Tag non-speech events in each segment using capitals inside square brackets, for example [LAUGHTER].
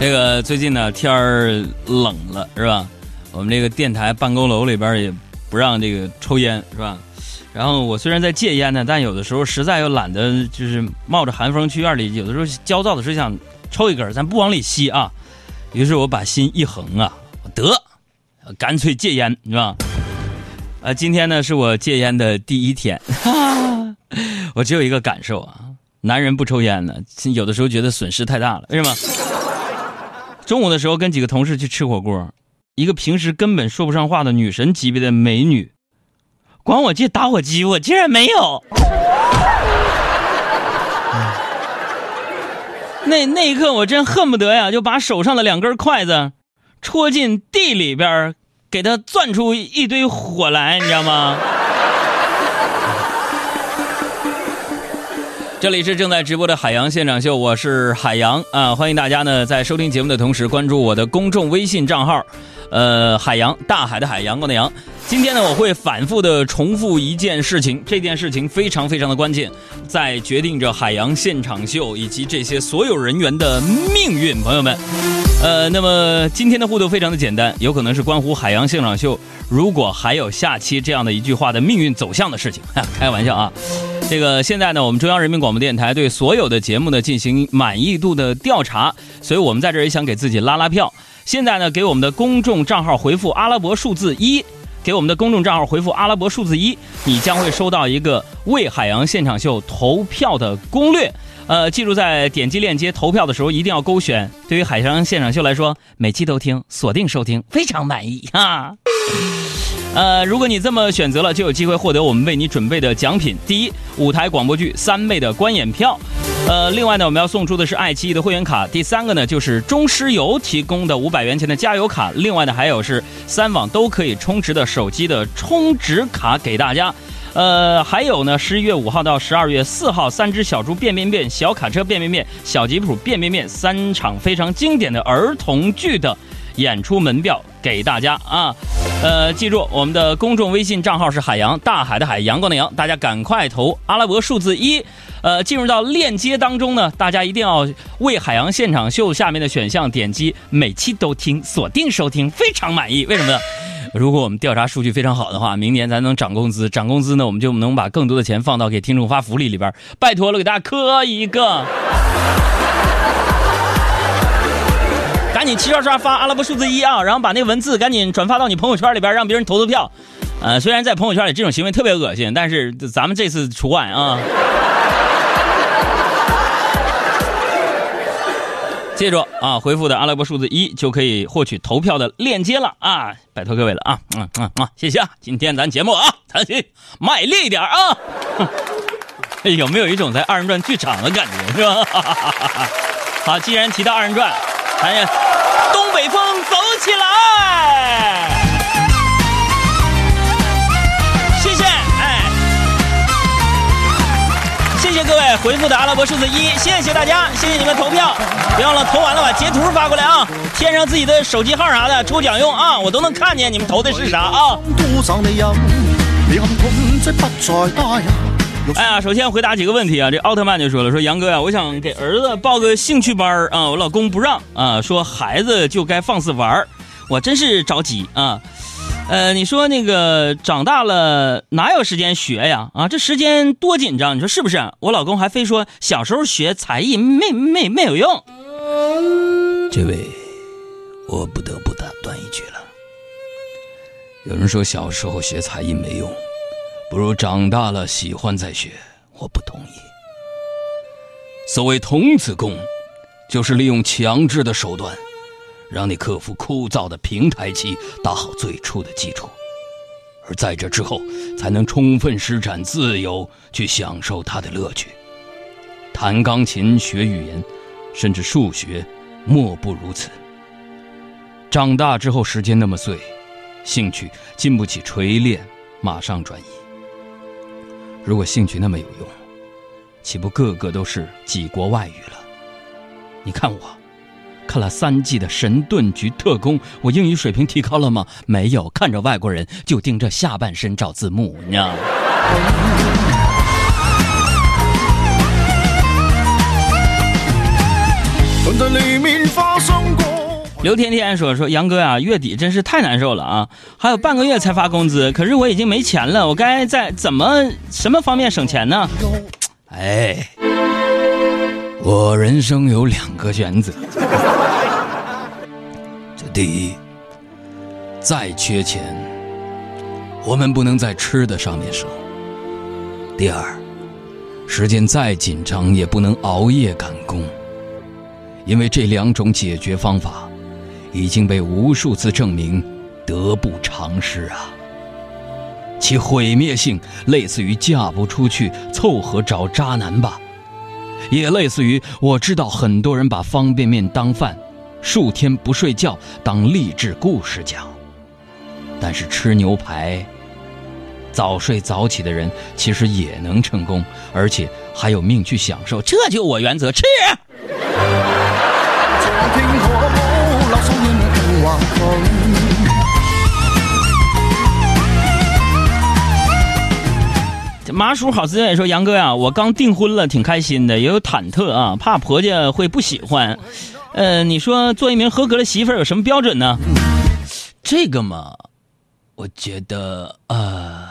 这个最近呢天儿冷了是吧？我们这个电台办公楼里边也不让这个抽烟是吧？然后我虽然在戒烟呢，但有的时候实在又懒得就是冒着寒风去院里，有的时候焦躁的是想抽一根，咱不往里吸啊。于是我把心一横啊，得干脆戒烟是吧？呃，今天呢是我戒烟的第一天，[LAUGHS] 我只有一个感受啊，男人不抽烟呢，有的时候觉得损失太大了，为什么？中午的时候跟几个同事去吃火锅，一个平时根本说不上话的女神级别的美女，管我借打火机，我竟然没有。那那一刻我真恨不得呀，就把手上的两根筷子戳进地里边，给它攥出一堆火来，你知道吗？这里是正在直播的海洋现场秀，我是海洋。啊，欢迎大家呢在收听节目的同时关注我的公众微信账号，呃，海洋大海的海，阳光的阳。今天呢，我会反复的重复一件事情，这件事情非常非常的关键，在决定着海洋现场秀以及这些所有人员的命运，朋友们。呃，那么今天的互动非常的简单，有可能是关乎海洋现场秀，如果还有下期这样的一句话的命运走向的事情，[LAUGHS] 开玩笑啊。这个现在呢，我们中央人民广播电台对所有的节目呢进行满意度的调查，所以我们在这儿也想给自己拉拉票。现在呢，给我们的公众账号回复阿拉伯数字一，给我们的公众账号回复阿拉伯数字一，你将会收到一个为海洋现场秀投票的攻略。呃，记住在点击链接投票的时候一定要勾选。对于海洋现场秀来说，每期都听，锁定收听，非常满意 [LAUGHS] 哈。呃，如果你这么选择了，就有机会获得我们为你准备的奖品。第一，舞台广播剧三倍的观演票。呃，另外呢，我们要送出的是爱奇艺的会员卡。第三个呢，就是中石油提供的五百元钱的加油卡。另外呢，还有是三网都可以充值的手机的充值卡给大家。呃，还有呢，十一月五号到十二月四号，三只小猪变变变、小卡车变变变、小吉普变变变三场非常经典的儿童剧的演出门票给大家啊。呃，记住我们的公众微信账号是海洋大海的海阳光的阳，大家赶快投阿拉伯数字一。呃，进入到链接当中呢，大家一定要为海洋现场秀下面的选项点击每期都听，锁定收听，非常满意。为什么呢？如果我们调查数据非常好的话，明年咱能涨工资，涨工资呢，我们就能把更多的钱放到给听众发福利里边。拜托了，给大家磕一个。赶紧齐刷刷发阿拉伯数字一啊，然后把那文字赶紧转发到你朋友圈里边，让别人投投票。呃，虽然在朋友圈里这种行为特别恶心，但是咱们这次除外啊。[LAUGHS] 记住啊，回复的阿拉伯数字一就可以获取投票的链接了啊！拜托各位了啊，嗯嗯啊，谢谢啊！今天咱节目啊，咱去卖力一点啊！[LAUGHS] 有没有一种在二人转剧场的感觉是吧？[LAUGHS] 好，既然提到二人转。哎也，东北风走起来！谢谢，哎，谢谢各位回复的阿拉伯数字一，谢谢大家，谢谢你们投票，别忘了投完了把截图发过来啊，添上自己的手机号啥的，抽奖用啊，我都能看见你们投的是啥啊。哎呀，首先回答几个问题啊。这奥特曼就说了，说杨哥呀，我想给儿子报个兴趣班啊，我老公不让啊，说孩子就该放肆玩我真是着急啊。呃，你说那个长大了哪有时间学呀？啊，这时间多紧张，你说是不是？我老公还非说小时候学才艺没没没有用。这位，我不得不打断一句了。有人说小时候学才艺没用。不如长大了喜欢再学，我不同意。所谓童子功，就是利用强制的手段，让你克服枯燥的平台期，打好最初的基础，而在这之后，才能充分施展自由，去享受它的乐趣。弹钢琴、学语言，甚至数学，莫不如此。长大之后，时间那么碎，兴趣经不起锤炼，马上转移。如果兴趣那么有用，岂不个个都是几国外语了？你看我，看了三季的《神盾局特工》，我英语水平提高了吗？没有，看着外国人就盯着下半身找字幕，呢？刘天天说：“说杨哥啊，月底真是太难受了啊！还有半个月才发工资，可是我已经没钱了，我该在怎么什么方面省钱呢？”哎，我人生有两个选择：[LAUGHS] 这第一，再缺钱，我们不能在吃的上面省；第二，时间再紧张，也不能熬夜赶工，因为这两种解决方法。已经被无数次证明得不偿失啊！其毁灭性类似于嫁不出去凑合找渣男吧，也类似于我知道很多人把方便面当饭，数天不睡觉当励志故事讲。但是吃牛排，早睡早起的人其实也能成功，而且还有命去享受。这就我原则，吃。麻叔好资源也说：“杨哥呀，我刚订婚了，挺开心的，也有忐忑啊，怕婆家会不喜欢。呃，你说做一名合格的媳妇儿有什么标准呢？这个嘛，我觉得呃，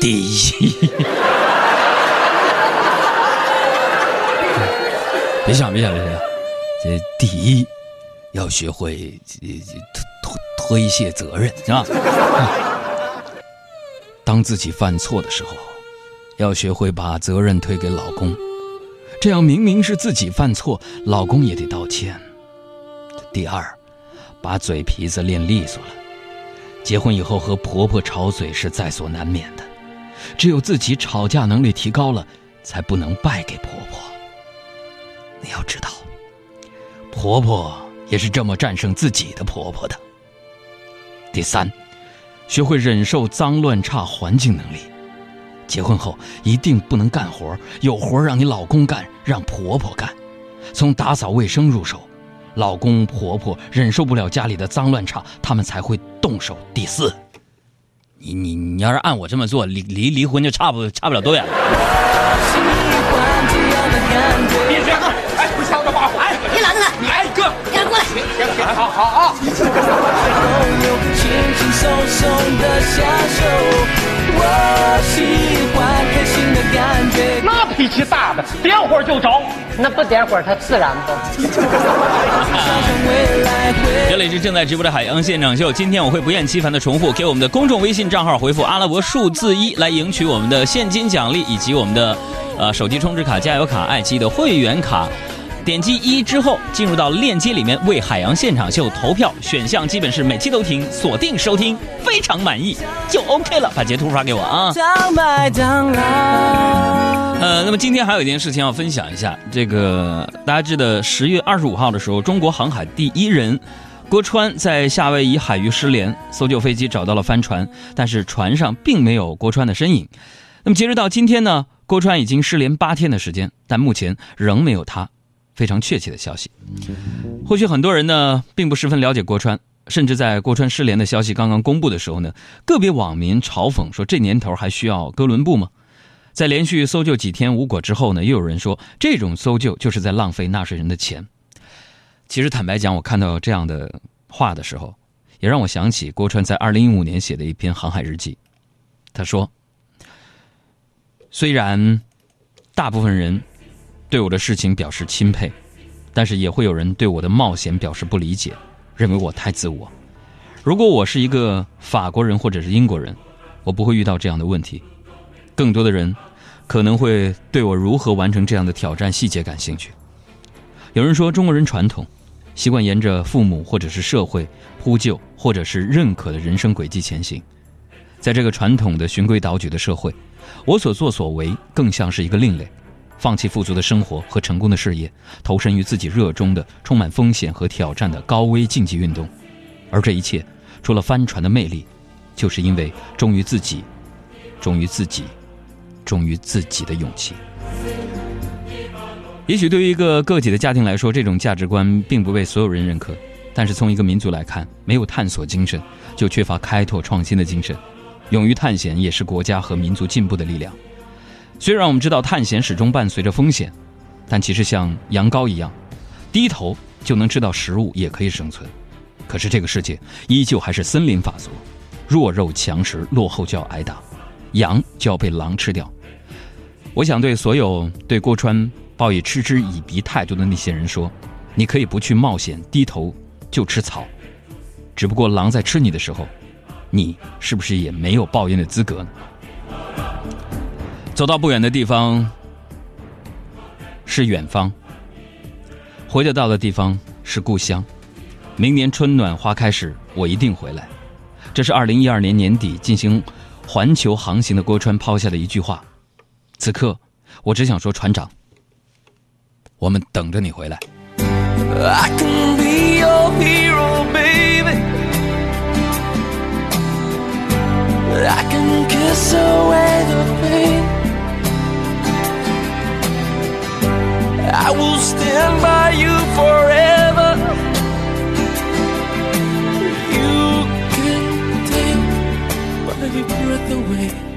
第一，[LAUGHS] 别想，别想，别想，这第一。”要学会推推卸责任，是吧？当自己犯错的时候，要学会把责任推给老公，这样明明是自己犯错，老公也得道歉。第二，把嘴皮子练利索了。结婚以后和婆婆吵嘴是在所难免的，只有自己吵架能力提高了，才不能败给婆婆。你要知道，婆婆。也是这么战胜自己的婆婆的。第三，学会忍受脏乱差环境能力。结婚后一定不能干活，有活让你老公干，让婆婆干。从打扫卫生入手，老公婆婆忍受不了家里的脏乱差，他们才会动手。第四，你你你要是按我这么做，离离离婚就差不差不了多远。别这样，哎，不想着把火，哎，别拦着他，你哎哥。行行行，好好啊！那脾气大的，点火就着，那不点火它自燃不？[LAUGHS] 这里是正在直播的海洋现场秀，今天我会不厌其烦的重复，给我们的公众微信账号回复阿拉伯数字一来赢取我们的现金奖励以及我们的呃手机充值卡、加油卡、爱奇艺的会员卡。点击一之后，进入到链接里面为海洋现场秀投票，选项基本是每期都听，锁定收听，非常满意就 OK 了。把截图发给我啊。呃，那么今天还有一件事情要分享一下，这个大家记得十月二十五号的时候，中国航海第一人郭川在夏威夷海域失联，搜救飞机找到了帆船，但是船上并没有郭川的身影。那么截止到今天呢，郭川已经失联八天的时间，但目前仍没有他。非常确切的消息，或许很多人呢并不十分了解郭川，甚至在郭川失联的消息刚刚公布的时候呢，个别网民嘲讽说：“这年头还需要哥伦布吗？”在连续搜救几天无果之后呢，又有人说这种搜救就是在浪费纳税人的钱。其实坦白讲，我看到这样的话的时候，也让我想起郭川在二零一五年写的一篇航海日记。他说：“虽然大部分人。”对我的事情表示钦佩，但是也会有人对我的冒险表示不理解，认为我太自我。如果我是一个法国人或者是英国人，我不会遇到这样的问题。更多的人可能会对我如何完成这样的挑战细节感兴趣。有人说中国人传统，习惯沿着父母或者是社会呼救或者是认可的人生轨迹前行。在这个传统的循规蹈矩的社会，我所作所为更像是一个另类。放弃富足的生活和成功的事业，投身于自己热衷的、充满风险和挑战的高危竞技运动，而这一切，除了帆船的魅力，就是因为忠于自己，忠于自己，忠于自己的勇气。也许对于一个个体的家庭来说，这种价值观并不被所有人认可，但是从一个民族来看，没有探索精神，就缺乏开拓创新的精神。勇于探险也是国家和民族进步的力量。虽然我们知道探险始终伴随着风险，但其实像羊羔一样，低头就能吃到食物，也可以生存。可是这个世界依旧还是森林法则，弱肉强食，落后就要挨打，羊就要被狼吃掉。我想对所有对郭川抱以嗤之以鼻态度的那些人说：你可以不去冒险，低头就吃草，只不过狼在吃你的时候，你是不是也没有抱怨的资格呢？走到不远的地方是远方，回得到的地方是故乡。明年春暖花开时，我一定回来。这是二零一二年年底进行环球航行的郭川抛下的一句话。此刻，我只想说，船长，我们等着你回来。I can be your hero, baby. I can kiss away the pain. I will stand by you forever. You can take my breath away.